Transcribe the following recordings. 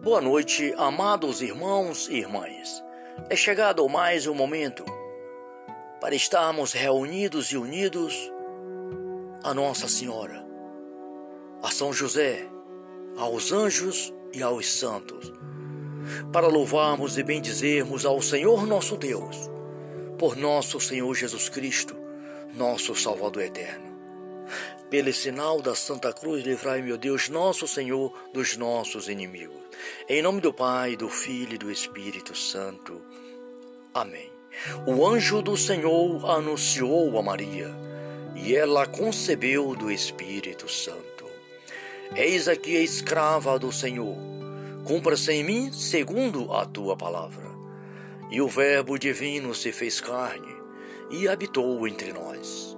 Boa noite, amados irmãos e irmãs. É chegado mais um momento para estarmos reunidos e unidos a Nossa Senhora, a São José, aos anjos e aos santos, para louvarmos e bendizermos ao Senhor nosso Deus, por nosso Senhor Jesus Cristo, nosso Salvador eterno. Pelo sinal da Santa Cruz, livrai, meu Deus, nosso Senhor, dos nossos inimigos. Em nome do Pai, do Filho e do Espírito Santo. Amém. O anjo do Senhor anunciou a Maria, e ela concebeu do Espírito Santo. Eis aqui a escrava do Senhor. Cumpra-se em mim segundo a tua palavra. E o Verbo divino se fez carne e habitou entre nós.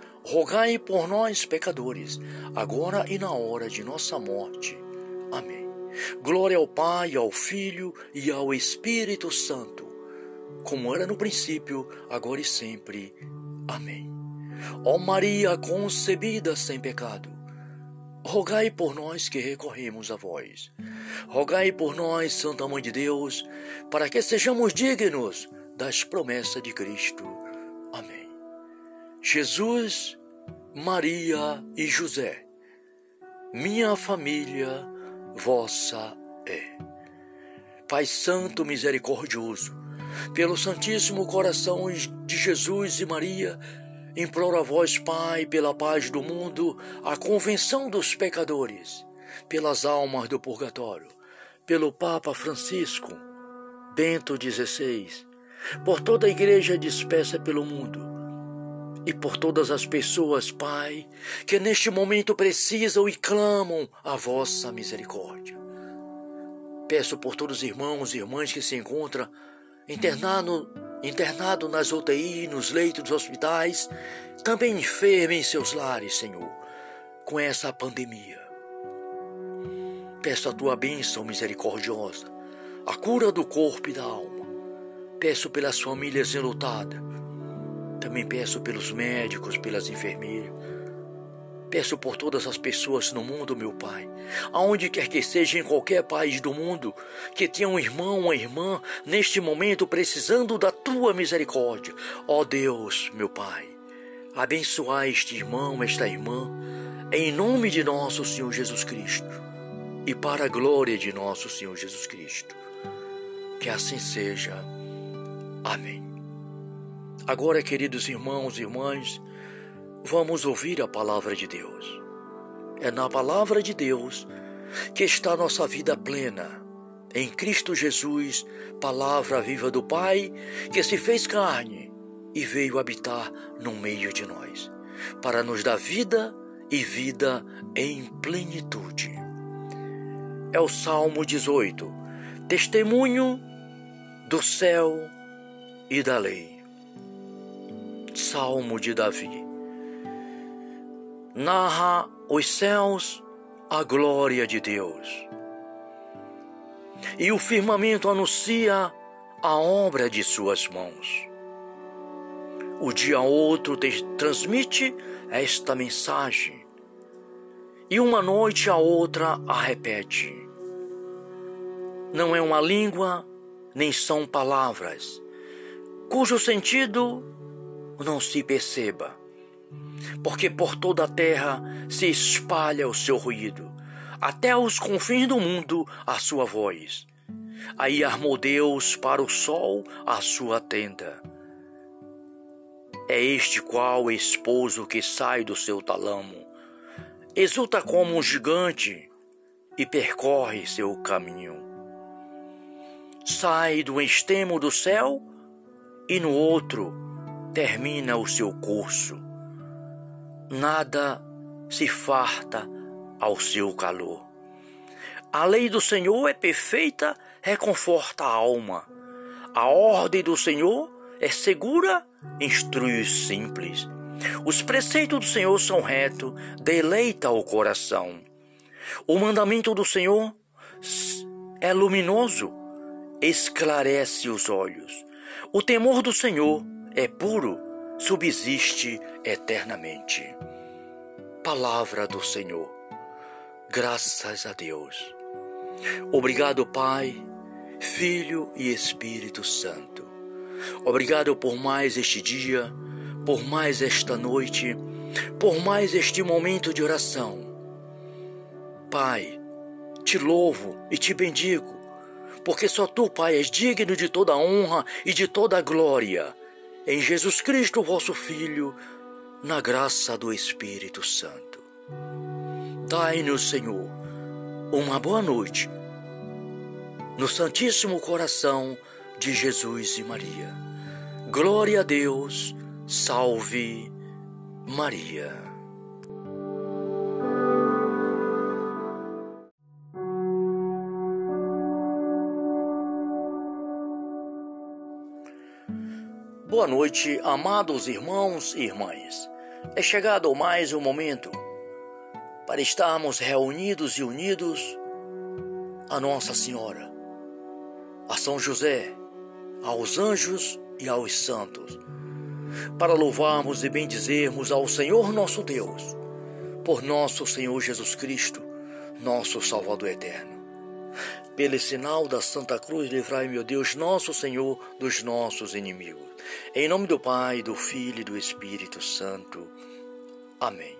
rogai por nós, pecadores, agora e na hora de nossa morte. Amém. Glória ao Pai, ao Filho e ao Espírito Santo, como era no princípio, agora e sempre. Amém. Ó Maria concebida sem pecado, rogai por nós que recorremos a vós. Rogai por nós, Santa Mãe de Deus, para que sejamos dignos das promessas de Cristo. Jesus, Maria e José, minha família vossa é. Pai Santo Misericordioso, pelo Santíssimo Coração de Jesus e Maria, imploro a vós, Pai, pela paz do mundo, a convenção dos pecadores, pelas almas do purgatório, pelo Papa Francisco, Bento XVI, por toda a igreja dispersa pelo mundo e por todas as pessoas, Pai, que neste momento precisam e clamam a vossa misericórdia. Peço por todos os irmãos e irmãs que se encontram internado, internado nas UTI, nos leitos dos hospitais, também enfermos em seus lares, Senhor, com essa pandemia. Peço a tua bênção misericordiosa, a cura do corpo e da alma. Peço pelas famílias enlutadas também peço pelos médicos, pelas enfermeiras. Peço por todas as pessoas no mundo, meu Pai, aonde quer que seja, em qualquer país do mundo, que tenha um irmão, uma irmã, neste momento precisando da tua misericórdia. Ó Deus, meu Pai, abençoai este irmão, esta irmã, em nome de nosso Senhor Jesus Cristo e para a glória de nosso Senhor Jesus Cristo. Que assim seja. Amém. Agora, queridos irmãos e irmãs, vamos ouvir a palavra de Deus. É na palavra de Deus que está nossa vida plena. Em Cristo Jesus, palavra viva do Pai, que se fez carne e veio habitar no meio de nós, para nos dar vida e vida em plenitude. É o Salmo 18, testemunho do céu e da lei. Salmo de Davi. Narra os céus a glória de Deus. E o firmamento anuncia a obra de suas mãos. O dia outro transmite esta mensagem, e uma noite a outra a repete. Não é uma língua, nem são palavras, cujo sentido não se perceba, porque por toda a terra se espalha o seu ruído, até os confins do mundo a sua voz. Aí armou Deus para o sol a sua tenda. É este qual esposo que sai do seu talamo, exulta como um gigante e percorre seu caminho. sai do extremo do céu e no outro termina o seu curso. Nada se farta ao seu calor. A lei do Senhor é perfeita, reconforta a alma. A ordem do Senhor é segura, instrui os simples. Os preceitos do Senhor são retos, deleita o coração. O mandamento do Senhor é luminoso, esclarece os olhos. O temor do Senhor é puro, subsiste eternamente. Palavra do Senhor. Graças a Deus. Obrigado, Pai, Filho e Espírito Santo. Obrigado por mais este dia, por mais esta noite, por mais este momento de oração. Pai, te louvo e te bendigo, porque só tu, Pai, és digno de toda honra e de toda glória. Em Jesus Cristo, vosso Filho, na graça do Espírito Santo. Dai-nos, Senhor, uma boa noite no Santíssimo Coração de Jesus e Maria. Glória a Deus, salve Maria. Boa noite, amados irmãos e irmãs. É chegado mais um momento para estarmos reunidos e unidos a Nossa Senhora a São José, aos anjos e aos santos, para louvarmos e bendizermos ao Senhor nosso Deus, por nosso Senhor Jesus Cristo, nosso Salvador eterno. Pelo sinal da Santa Cruz, livrai, meu Deus, nosso Senhor, dos nossos inimigos. Em nome do Pai, do Filho e do Espírito Santo. Amém.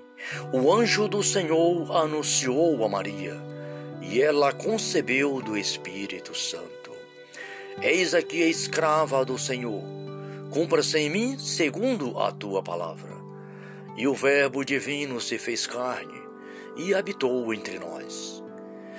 O anjo do Senhor anunciou a Maria, e ela concebeu do Espírito Santo. Eis aqui a escrava do Senhor. Cumpra-se em mim segundo a tua palavra. E o Verbo divino se fez carne e habitou entre nós.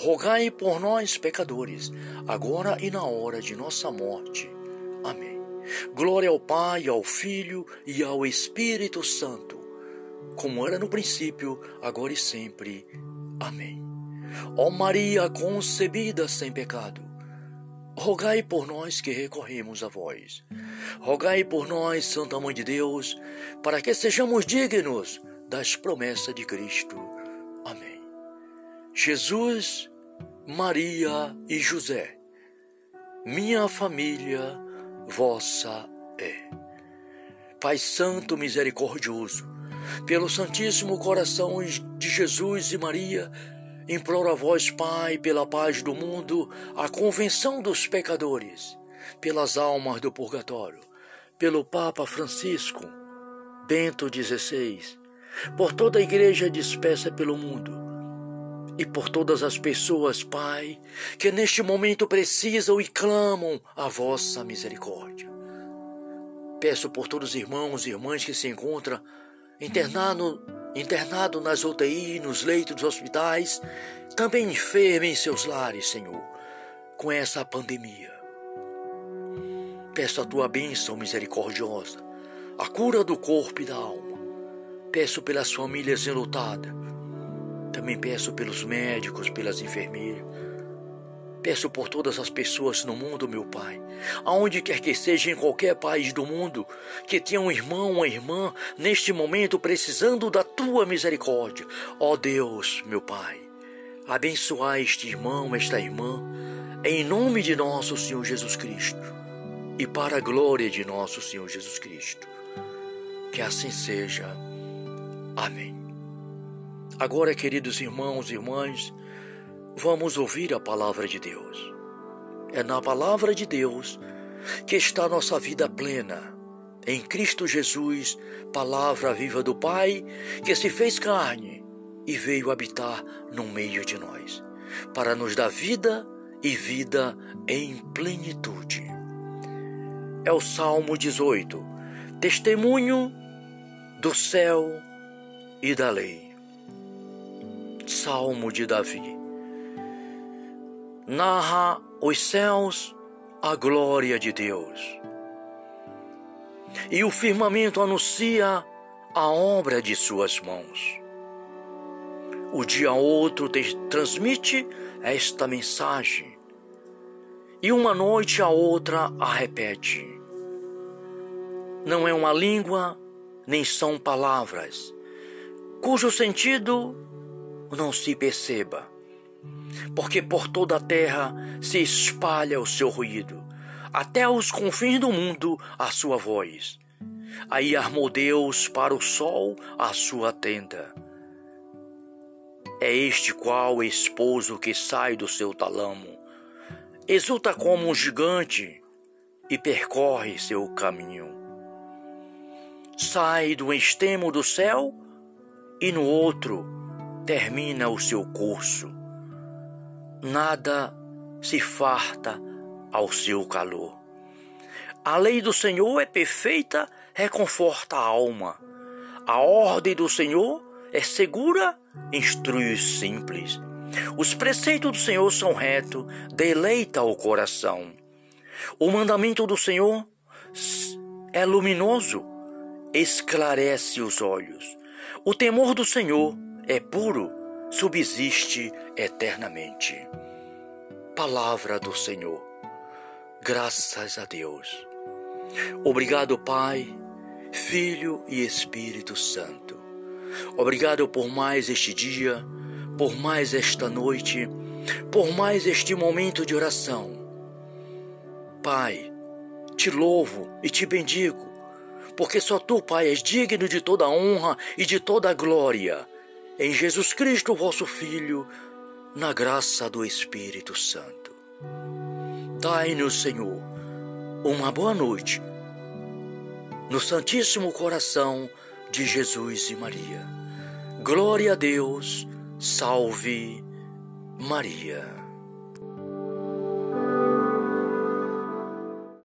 rogai por nós, pecadores, agora e na hora de nossa morte. Amém. Glória ao Pai, ao Filho e ao Espírito Santo, como era no princípio, agora e sempre. Amém. Ó Maria concebida sem pecado, rogai por nós que recorremos a vós. Rogai por nós, Santa Mãe de Deus, para que sejamos dignos das promessas de Cristo. Amém. Jesus Maria e José, minha família vossa é. Pai Santo Misericordioso, pelo Santíssimo Coração de Jesus e Maria, imploro a vós, Pai, pela paz do mundo, a convenção dos pecadores, pelas almas do purgatório, pelo Papa Francisco, Bento XVI, por toda a igreja dispersa pelo mundo e por todas as pessoas, Pai, que neste momento precisam e clamam a vossa misericórdia. Peço por todos os irmãos e irmãs que se encontram internado, internado nas UTI, nos leitos dos hospitais, também enfermos em seus lares, Senhor, com essa pandemia. Peço a tua bênção misericordiosa, a cura do corpo e da alma. Peço pelas famílias enlutadas, também peço pelos médicos, pelas enfermeiras. Peço por todas as pessoas no mundo, meu Pai, aonde quer que seja, em qualquer país do mundo, que tenha um irmão, uma irmã, neste momento precisando da tua misericórdia. Ó Deus, meu Pai, abençoai este irmão, esta irmã, em nome de nosso Senhor Jesus Cristo. e para a glória de nosso Senhor Jesus Cristo. Que assim seja. Amém. Agora, queridos irmãos e irmãs, vamos ouvir a palavra de Deus. É na palavra de Deus que está nossa vida plena. Em Cristo Jesus, palavra viva do Pai, que se fez carne e veio habitar no meio de nós, para nos dar vida e vida em plenitude. É o Salmo 18, testemunho do céu e da lei. Salmo de Davi. Narra os céus a glória de Deus. E o firmamento anuncia a obra de suas mãos. O dia outro transmite esta mensagem, e uma noite a outra a repete. Não é uma língua, nem são palavras, cujo sentido não se perceba, porque por toda a terra se espalha o seu ruído, até os confins do mundo a sua voz. Aí armou Deus para o sol a sua tenda. É este qual esposo que sai do seu talamo, exulta como um gigante e percorre seu caminho. Sai do extremo do céu e no outro termina o seu curso. Nada se farta ao seu calor. A lei do Senhor é perfeita, reconforta a alma. A ordem do Senhor é segura, instrui os simples. Os preceitos do Senhor são retos, deleita o coração. O mandamento do Senhor é luminoso, esclarece os olhos. O temor do Senhor é puro, subsiste eternamente. Palavra do Senhor. Graças a Deus. Obrigado, Pai, Filho e Espírito Santo. Obrigado por mais este dia, por mais esta noite, por mais este momento de oração. Pai, te louvo e te bendigo, porque só tu, Pai, és digno de toda honra e de toda glória. Em Jesus Cristo, vosso Filho, na graça do Espírito Santo. Dai-nos, Senhor, uma boa noite no Santíssimo Coração de Jesus e Maria. Glória a Deus, salve Maria.